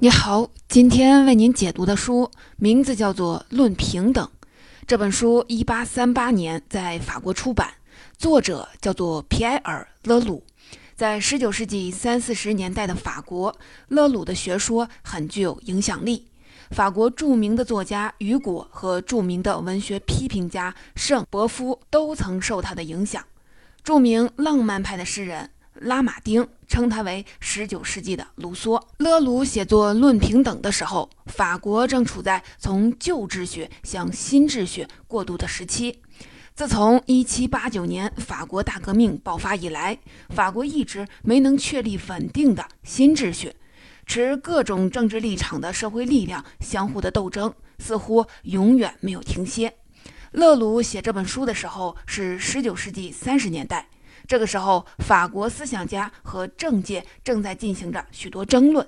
你好，今天为您解读的书名字叫做《论平等》。这本书一八三八年在法国出版，作者叫做皮埃尔·勒鲁。在十九世纪三四十年代的法国，勒鲁的学说很具有影响力。法国著名的作家雨果和著名的文学批评家圣伯夫都曾受他的影响。著名浪漫派的诗人。拉马丁称他为19世纪的卢梭。勒鲁写作《论平等》的时候，法国正处在从旧秩序向新秩序过渡的时期。自从1789年法国大革命爆发以来，法国一直没能确立稳定的新秩序，持各种政治立场的社会力量相互的斗争似乎永远没有停歇。勒鲁写这本书的时候是19世纪30年代。这个时候，法国思想家和政界正在进行着许多争论，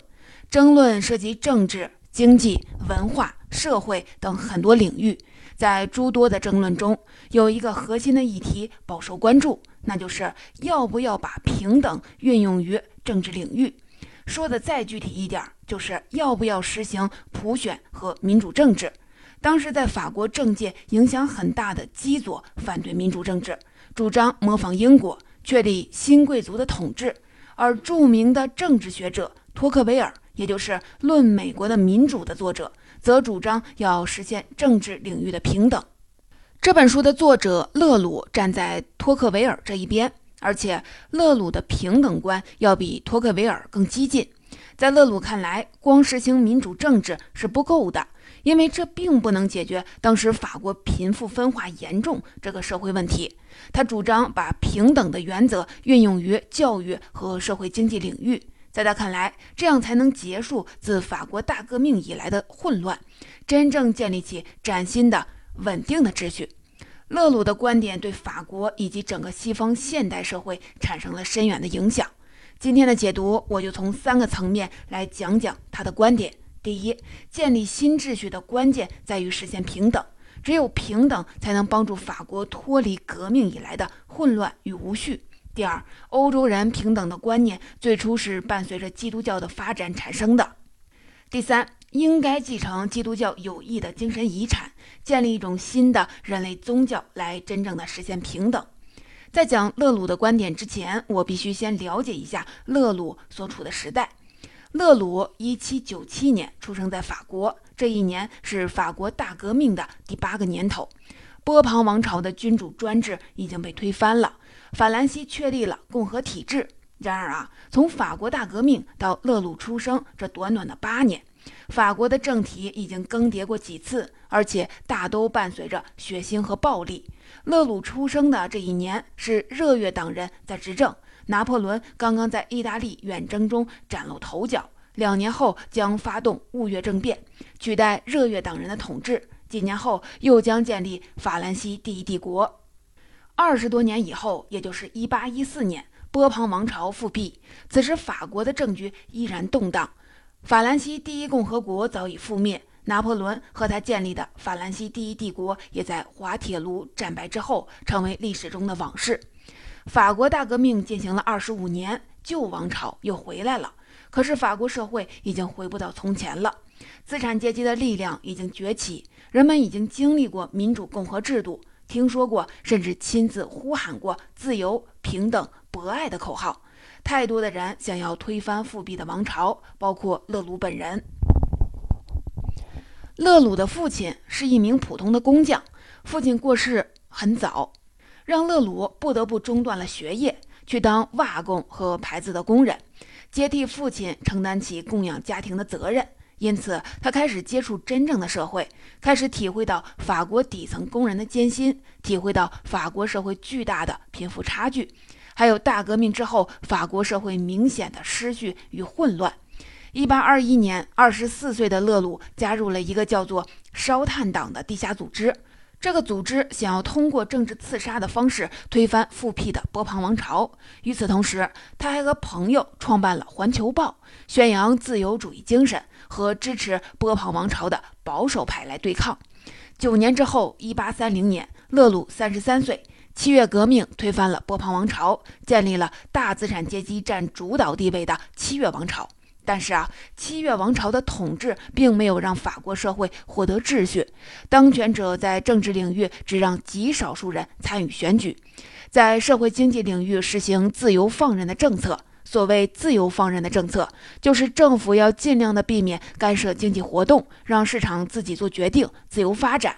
争论涉及政治、经济、文化、社会等很多领域。在诸多的争论中，有一个核心的议题饱受关注，那就是要不要把平等运用于政治领域。说的再具体一点，就是要不要实行普选和民主政治。当时在法国政界影响很大的基佐反对民主政治，主张模仿英国。确立新贵族的统治，而著名的政治学者托克维尔，也就是《论美国的民主》的作者，则主张要实现政治领域的平等。这本书的作者勒鲁站在托克维尔这一边，而且勒鲁的平等观要比托克维尔更激进。在勒鲁看来，光实行民主政治是不够的。因为这并不能解决当时法国贫富分化严重这个社会问题。他主张把平等的原则运用于教育和社会经济领域，在他看来，这样才能结束自法国大革命以来的混乱，真正建立起崭新的稳定的秩序。勒鲁的观点对法国以及整个西方现代社会产生了深远的影响。今天的解读，我就从三个层面来讲讲他的观点。第一，建立新秩序的关键在于实现平等，只有平等才能帮助法国脱离革命以来的混乱与无序。第二，欧洲人平等的观念最初是伴随着基督教的发展产生的。第三，应该继承基督教有益的精神遗产，建立一种新的人类宗教来真正的实现平等。在讲勒鲁的观点之前，我必须先了解一下勒鲁所处的时代。勒鲁一七九七年出生在法国，这一年是法国大革命的第八个年头。波旁王朝的君主专制已经被推翻了，法兰西确立了共和体制。然而啊，从法国大革命到勒鲁出生这短短的八年，法国的政体已经更迭过几次，而且大都伴随着血腥和暴力。勒鲁出生的这一年是热月党人在执政。拿破仑刚刚在意大利远征中崭露头角，两年后将发动雾月政变，取代热月党人的统治。几年后又将建立法兰西第一帝国。二十多年以后，也就是1814年，波旁王朝复辟，此时法国的政局依然动荡，法兰西第一共和国早已覆灭，拿破仑和他建立的法兰西第一帝国也在滑铁卢战败之后成为历史中的往事。法国大革命进行了二十五年，旧王朝又回来了。可是法国社会已经回不到从前了，资产阶级的力量已经崛起，人们已经经历过民主共和制度，听说过甚至亲自呼喊过自由、平等、博爱的口号。太多的人想要推翻复辟的王朝，包括勒鲁本人。勒鲁的父亲是一名普通的工匠，父亲过世很早。让勒鲁不得不中断了学业，去当瓦工和牌子的工人，接替父亲承担起供养家庭的责任。因此，他开始接触真正的社会，开始体会到法国底层工人的艰辛，体会到法国社会巨大的贫富差距，还有大革命之后法国社会明显的失序与混乱。一八二一年，二十四岁的勒鲁加入了一个叫做烧炭党的地下组织。这个组织想要通过政治刺杀的方式推翻复辟的波旁王朝。与此同时，他还和朋友创办了《环球报》，宣扬自由主义精神和支持波旁王朝的保守派来对抗。九年之后，一八三零年，勒鲁三十三岁，七月革命推翻了波旁王朝，建立了大资产阶级占主导地位的七月王朝。但是啊，七月王朝的统治并没有让法国社会获得秩序，当权者在政治领域只让极少数人参与选举，在社会经济领域实行自由放任的政策。所谓自由放任的政策，就是政府要尽量的避免干涉经济活动，让市场自己做决定，自由发展。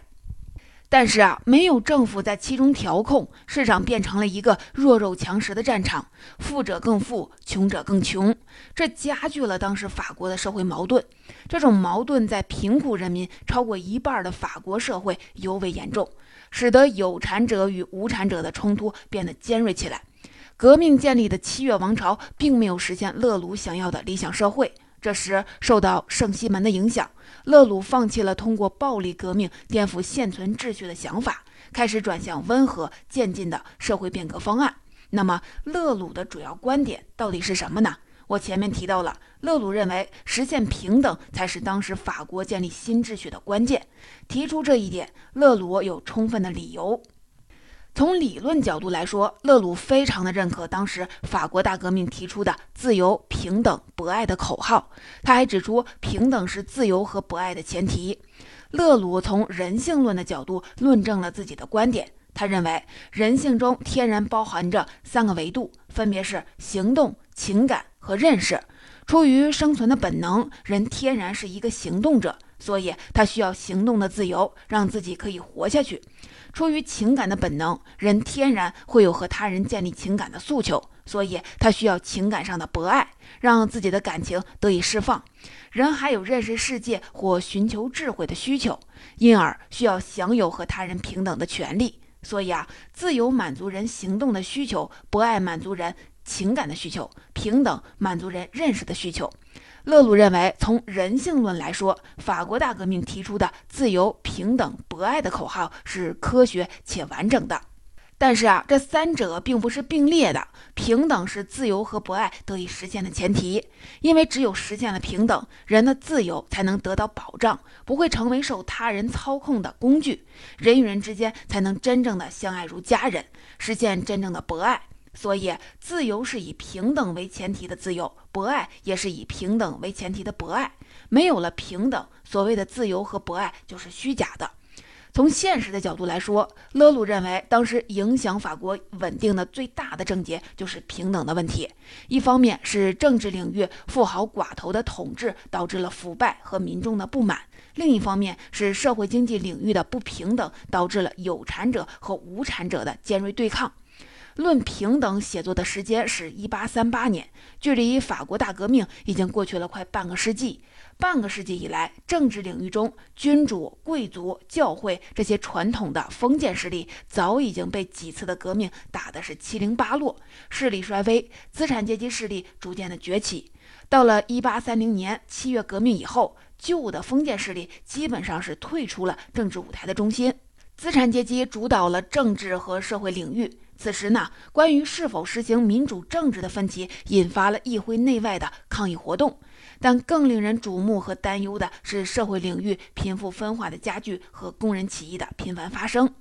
但是啊，没有政府在其中调控，市场变成了一个弱肉强食的战场，富者更富，穷者更穷，这加剧了当时法国的社会矛盾。这种矛盾在贫苦人民超过一半的法国社会尤为严重，使得有产者与无产者的冲突变得尖锐起来。革命建立的七月王朝并没有实现勒鲁想要的理想社会。这时，受到圣西门的影响，勒鲁放弃了通过暴力革命颠覆现存秩序的想法，开始转向温和渐进的社会变革方案。那么，勒鲁的主要观点到底是什么呢？我前面提到了，勒鲁认为实现平等才是当时法国建立新秩序的关键。提出这一点，勒鲁有充分的理由。从理论角度来说，勒鲁非常的认可当时法国大革命提出的自由、平等、博爱的口号。他还指出，平等是自由和博爱的前提。勒鲁从人性论的角度论证了自己的观点。他认为，人性中天然包含着三个维度，分别是行动、情感和认识。出于生存的本能，人天然是一个行动者，所以他需要行动的自由，让自己可以活下去。出于情感的本能，人天然会有和他人建立情感的诉求，所以他需要情感上的博爱，让自己的感情得以释放。人还有认识世界或寻求智慧的需求，因而需要享有和他人平等的权利。所以啊，自由满足人行动的需求，博爱满足人情感的需求，平等满足人认识的需求。勒鲁认为，从人性论来说，法国大革命提出的自由、平等、博爱的口号是科学且完整的。但是啊，这三者并不是并列的。平等是自由和博爱得以实现的前提，因为只有实现了平等，人的自由才能得到保障，不会成为受他人操控的工具，人与人之间才能真正的相爱如家人，实现真正的博爱。所以，自由是以平等为前提的自由，博爱也是以平等为前提的博爱。没有了平等，所谓的自由和博爱就是虚假的。从现实的角度来说，勒鲁认为，当时影响法国稳定的最大的症结就是平等的问题。一方面是政治领域富豪寡头的统治导致了腐败和民众的不满；另一方面是社会经济领域的不平等导致了有产者和无产者的尖锐对抗。论平等写作的时间是一八三八年，距离法国大革命已经过去了快半个世纪。半个世纪以来，政治领域中君主、贵族、教会这些传统的封建势力早已经被几次的革命打得是七零八落，势力衰微，资产阶级势力逐渐的崛起。到了一八三零年七月革命以后，旧的封建势力基本上是退出了政治舞台的中心，资产阶级主导了政治和社会领域。此时呢，关于是否实行民主政治的分歧引发了议会内外的抗议活动。但更令人瞩目和担忧的是，社会领域贫富分化的加剧和工人起义的频繁发生。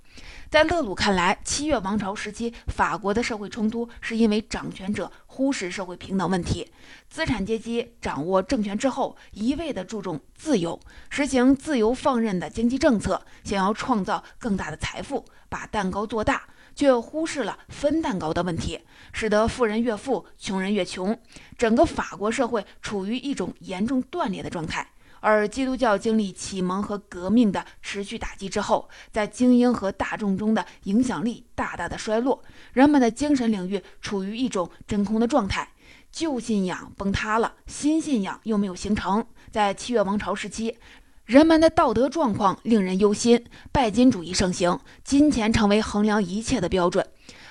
在勒鲁看来，七月王朝时期法国的社会冲突是因为掌权者忽视社会平等问题，资产阶级掌握政权之后，一味地注重自由，实行自由放任的经济政策，想要创造更大的财富，把蛋糕做大。却忽视了分蛋糕的问题，使得富人越富，穷人越穷，整个法国社会处于一种严重断裂的状态。而基督教经历启蒙和革命的持续打击之后，在精英和大众中的影响力大大的衰落，人们的精神领域处于一种真空的状态，旧信仰崩塌了，新信仰又没有形成。在七月王朝时期。人们的道德状况令人忧心，拜金主义盛行，金钱成为衡量一切的标准。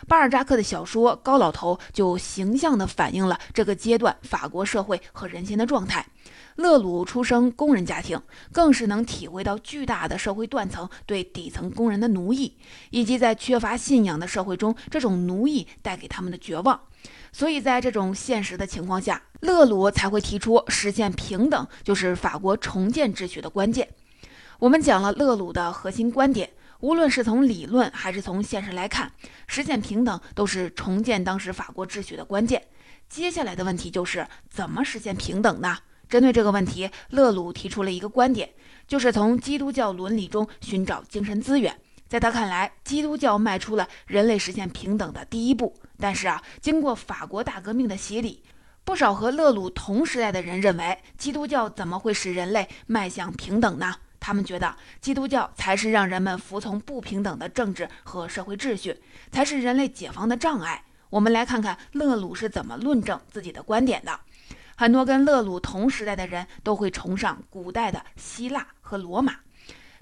巴尔扎克的小说《高老头》就形象地反映了这个阶段法国社会和人心的状态。勒鲁出生工人家庭，更是能体会到巨大的社会断层对底层工人的奴役，以及在缺乏信仰的社会中，这种奴役带给他们的绝望。所以在这种现实的情况下，勒鲁才会提出实现平等就是法国重建秩序的关键。我们讲了勒鲁的核心观点，无论是从理论还是从现实来看，实现平等都是重建当时法国秩序的关键。接下来的问题就是怎么实现平等呢？针对这个问题，勒鲁提出了一个观点，就是从基督教伦理中寻找精神资源。在他看来，基督教迈出了人类实现平等的第一步。但是啊，经过法国大革命的洗礼，不少和勒鲁同时代的人认为，基督教怎么会使人类迈向平等呢？他们觉得，基督教才是让人们服从不平等的政治和社会秩序，才是人类解放的障碍。我们来看看勒鲁是怎么论证自己的观点的。很多跟勒鲁同时代的人都会崇尚古代的希腊和罗马，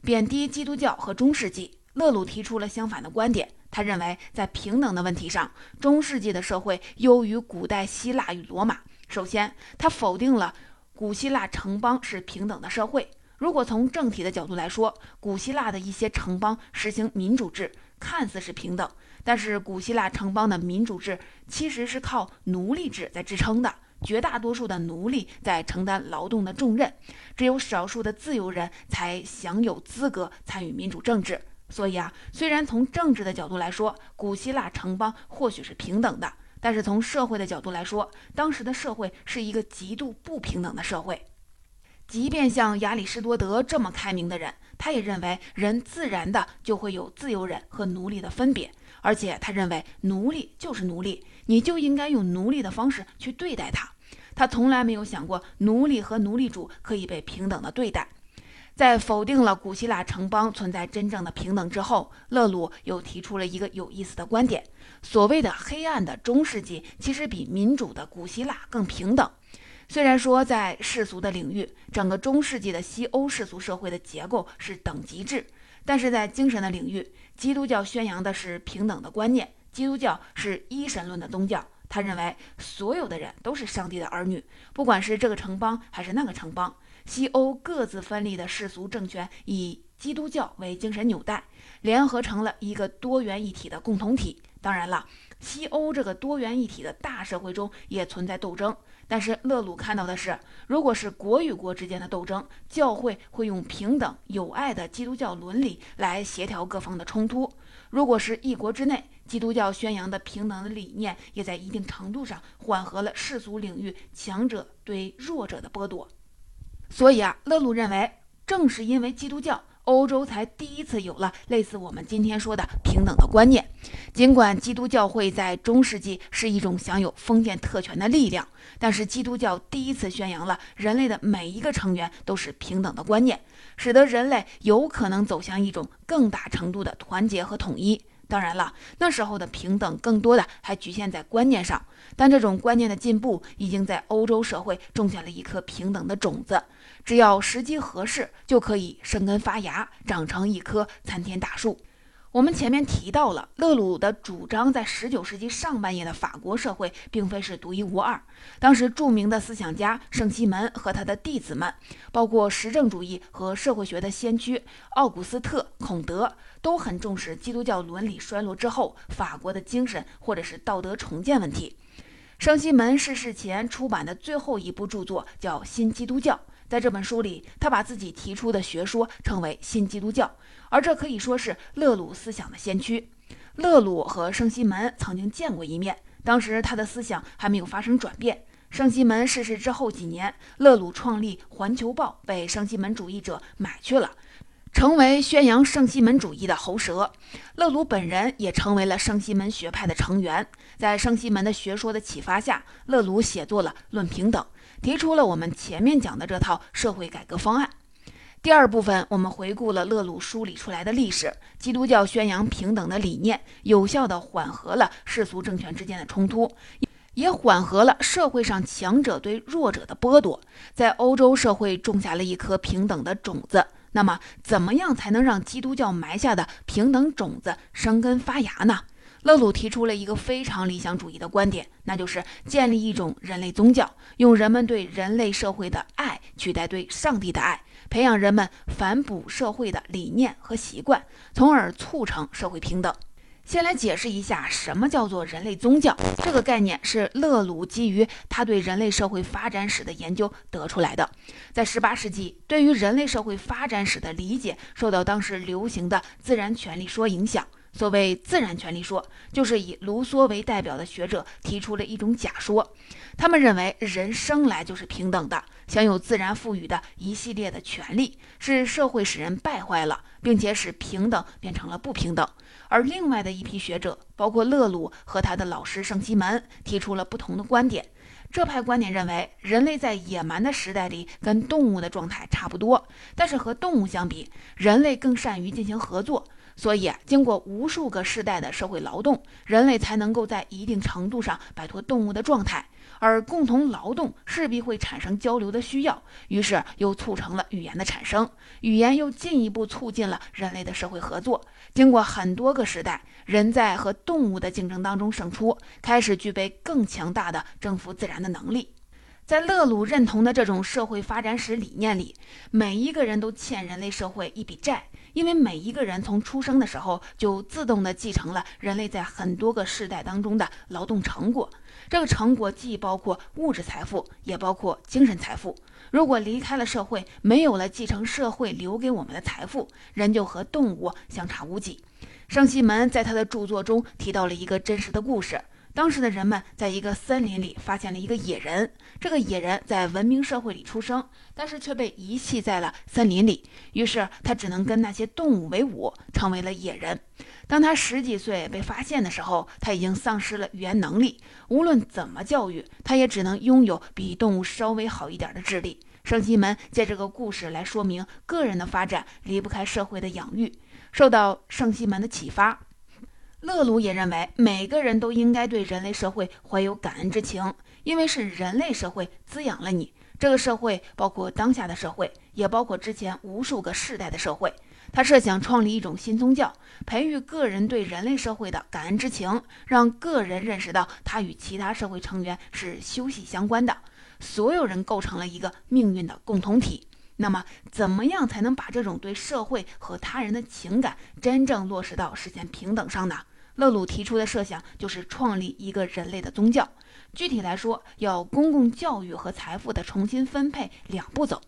贬低基督教和中世纪。勒鲁提出了相反的观点，他认为在平等的问题上，中世纪的社会优于古代希腊与罗马。首先，他否定了古希腊城邦是平等的社会。如果从政体的角度来说，古希腊的一些城邦实行民主制，看似是平等，但是古希腊城邦的民主制其实是靠奴隶制在支撑的。绝大多数的奴隶在承担劳动的重任，只有少数的自由人才享有资格参与民主政治。所以啊，虽然从政治的角度来说，古希腊城邦或许是平等的，但是从社会的角度来说，当时的社会是一个极度不平等的社会。即便像亚里士多德这么开明的人，他也认为人自然的就会有自由人和奴隶的分别，而且他认为奴隶就是奴隶，你就应该用奴隶的方式去对待他。他从来没有想过奴隶和奴隶主可以被平等的对待。在否定了古希腊城邦存在真正的平等之后，勒鲁又提出了一个有意思的观点：所谓的黑暗的中世纪，其实比民主的古希腊更平等。虽然说在世俗的领域，整个中世纪的西欧世俗社会的结构是等级制，但是在精神的领域，基督教宣扬的是平等的观念。基督教是一神论的宗教。他认为所有的人都是上帝的儿女，不管是这个城邦还是那个城邦。西欧各自分立的世俗政权以基督教为精神纽带，联合成了一个多元一体的共同体。当然了，西欧这个多元一体的大社会中也存在斗争。但是勒鲁看到的是，如果是国与国之间的斗争，教会会用平等友爱的基督教伦理来协调各方的冲突；如果是一国之内，基督教宣扬的平等的理念，也在一定程度上缓和了世俗领域强者对弱者的剥夺。所以啊，勒鲁认为，正是因为基督教，欧洲才第一次有了类似我们今天说的平等的观念。尽管基督教会在中世纪是一种享有封建特权的力量，但是基督教第一次宣扬了人类的每一个成员都是平等的观念，使得人类有可能走向一种更大程度的团结和统一。当然了，那时候的平等更多的还局限在观念上，但这种观念的进步已经在欧洲社会种下了一颗平等的种子，只要时机合适，就可以生根发芽，长成一棵参天大树。我们前面提到了勒鲁的主张，在19世纪上半叶的法国社会并非是独一无二。当时著名的思想家圣西门和他的弟子们，包括实证主义和社会学的先驱奥古斯特、孔德，都很重视基督教伦理衰落之后法国的精神或者是道德重建问题。圣西门逝世前出版的最后一部著作叫《新基督教》。在这本书里，他把自己提出的学说称为新基督教，而这可以说是勒鲁思想的先驱。勒鲁和圣西门曾经见过一面，当时他的思想还没有发生转变。圣西门逝世之后几年，勒鲁创立《环球报》，被圣西门主义者买去了，成为宣扬圣西门主义的喉舌。勒鲁本人也成为了圣西门学派的成员。在圣西门的学说的启发下，勒鲁写作了《论平等》。提出了我们前面讲的这套社会改革方案。第二部分，我们回顾了勒鲁梳理出来的历史。基督教宣扬平等的理念，有效地缓和了世俗政权之间的冲突，也缓和了社会上强者对弱者的剥夺，在欧洲社会种下了一颗平等的种子。那么，怎么样才能让基督教埋下的平等种子生根发芽呢？勒鲁提出了一个非常理想主义的观点，那就是建立一种人类宗教，用人们对人类社会的爱取代对上帝的爱，培养人们反哺社会的理念和习惯，从而促成社会平等。先来解释一下什么叫做人类宗教。这个概念是勒鲁基于他对人类社会发展史的研究得出来的。在十八世纪，对于人类社会发展史的理解受到当时流行的自然权利说影响。所谓自然权利说，就是以卢梭为代表的学者提出了一种假说。他们认为人生来就是平等的，享有自然赋予的一系列的权利，是社会使人败坏了，并且使平等变成了不平等。而另外的一批学者，包括勒鲁和他的老师圣西门，提出了不同的观点。这派观点认为，人类在野蛮的时代里跟动物的状态差不多，但是和动物相比，人类更善于进行合作。所以，经过无数个世代的社会劳动，人类才能够在一定程度上摆脱动物的状态。而共同劳动势必会产生交流的需要，于是又促成了语言的产生。语言又进一步促进了人类的社会合作。经过很多个时代，人在和动物的竞争当中胜出，开始具备更强大的征服自然的能力。在勒鲁认同的这种社会发展史理念里，每一个人都欠人类社会一笔债。因为每一个人从出生的时候就自动地继承了人类在很多个世代当中的劳动成果，这个成果既包括物质财富，也包括精神财富。如果离开了社会，没有了继承社会留给我们的财富，人就和动物相差无几。圣西门在他的著作中提到了一个真实的故事。当时的人们在一个森林里发现了一个野人，这个野人在文明社会里出生，但是却被遗弃在了森林里，于是他只能跟那些动物为伍，成为了野人。当他十几岁被发现的时候，他已经丧失了语言能力，无论怎么教育，他也只能拥有比动物稍微好一点的智力。圣西门借这个故事来说明，个人的发展离不开社会的养育。受到圣西门的启发。勒鲁也认为，每个人都应该对人类社会怀有感恩之情，因为是人类社会滋养了你。这个社会包括当下的社会，也包括之前无数个世代的社会。他设想创立一种新宗教，培育个人对人类社会的感恩之情，让个人认识到他与其他社会成员是休息相关的，所有人构成了一个命运的共同体。那么，怎么样才能把这种对社会和他人的情感真正落实到实现平等上呢？勒鲁提出的设想就是创立一个人类的宗教。具体来说，要公共教育和财富的重新分配两步走。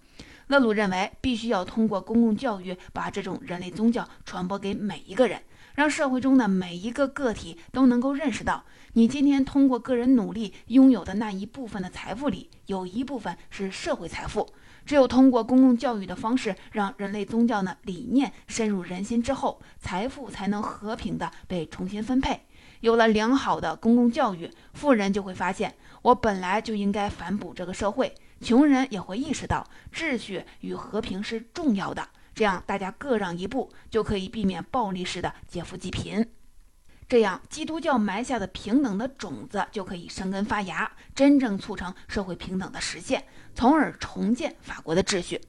勒鲁认为，必须要通过公共教育把这种人类宗教传播给每一个人，让社会中的每一个个体都能够认识到，你今天通过个人努力拥有的那一部分的财富里，有一部分是社会财富。只有通过公共教育的方式，让人类宗教的理念深入人心之后，财富才能和平的被重新分配。有了良好的公共教育，富人就会发现，我本来就应该反哺这个社会；穷人也会意识到，秩序与和平是重要的。这样，大家各让一步，就可以避免暴力式的劫富济贫。这样，基督教埋下的平等的种子就可以生根发芽，真正促成社会平等的实现，从而重建法国的秩序。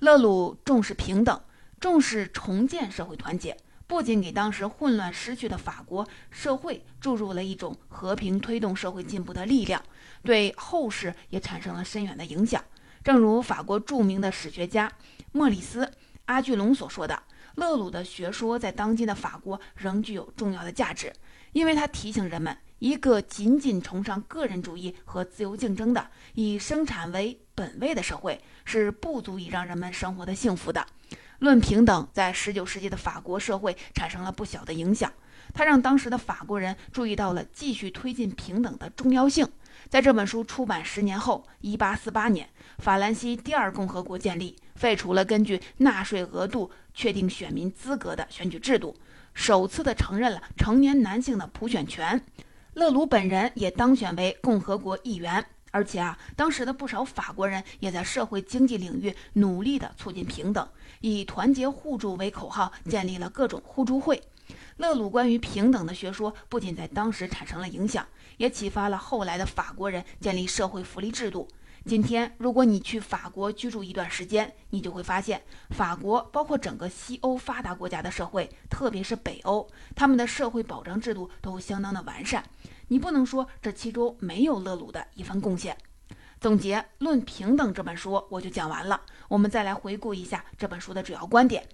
勒鲁重视平等，重视重建社会团结，不仅给当时混乱失去的法国社会注入了一种和平推动社会进步的力量，对后世也产生了深远的影响。正如法国著名的史学家莫里斯·阿居龙所说的。勒鲁的学说在当今的法国仍具有重要的价值，因为他提醒人们，一个仅仅崇尚个人主义和自由竞争的、以生产为本位的社会是不足以让人们生活的幸福的。论平等，在19世纪的法国社会产生了不小的影响，它让当时的法国人注意到了继续推进平等的重要性。在这本书出版十年后，1848年，法兰西第二共和国建立。废除了根据纳税额度确定选民资格的选举制度，首次的承认了成年男性的普选权。勒鲁本人也当选为共和国议员，而且啊，当时的不少法国人也在社会经济领域努力地促进平等，以团结互助为口号，建立了各种互助会。勒鲁关于平等的学说不仅在当时产生了影响，也启发了后来的法国人建立社会福利制度。今天，如果你去法国居住一段时间，你就会发现，法国包括整个西欧发达国家的社会，特别是北欧，他们的社会保障制度都相当的完善。你不能说这其中没有勒鲁的一份贡献。总结《论平等》这本书，我就讲完了。我们再来回顾一下这本书的主要观点。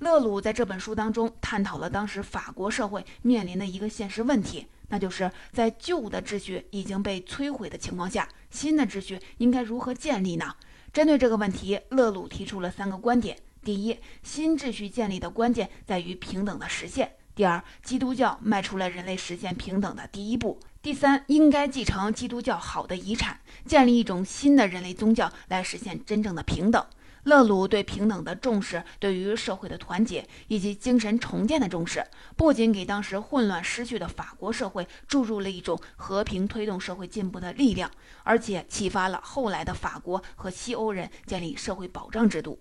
勒鲁在这本书当中探讨了当时法国社会面临的一个现实问题。那就是在旧的秩序已经被摧毁的情况下，新的秩序应该如何建立呢？针对这个问题，勒鲁提出了三个观点：第一，新秩序建立的关键在于平等的实现；第二，基督教迈出了人类实现平等的第一步。第三，应该继承基督教好的遗产，建立一种新的人类宗教来实现真正的平等。勒鲁对平等的重视，对于社会的团结以及精神重建的重视，不仅给当时混乱失去的法国社会注入了一种和平推动社会进步的力量，而且启发了后来的法国和西欧人建立社会保障制度。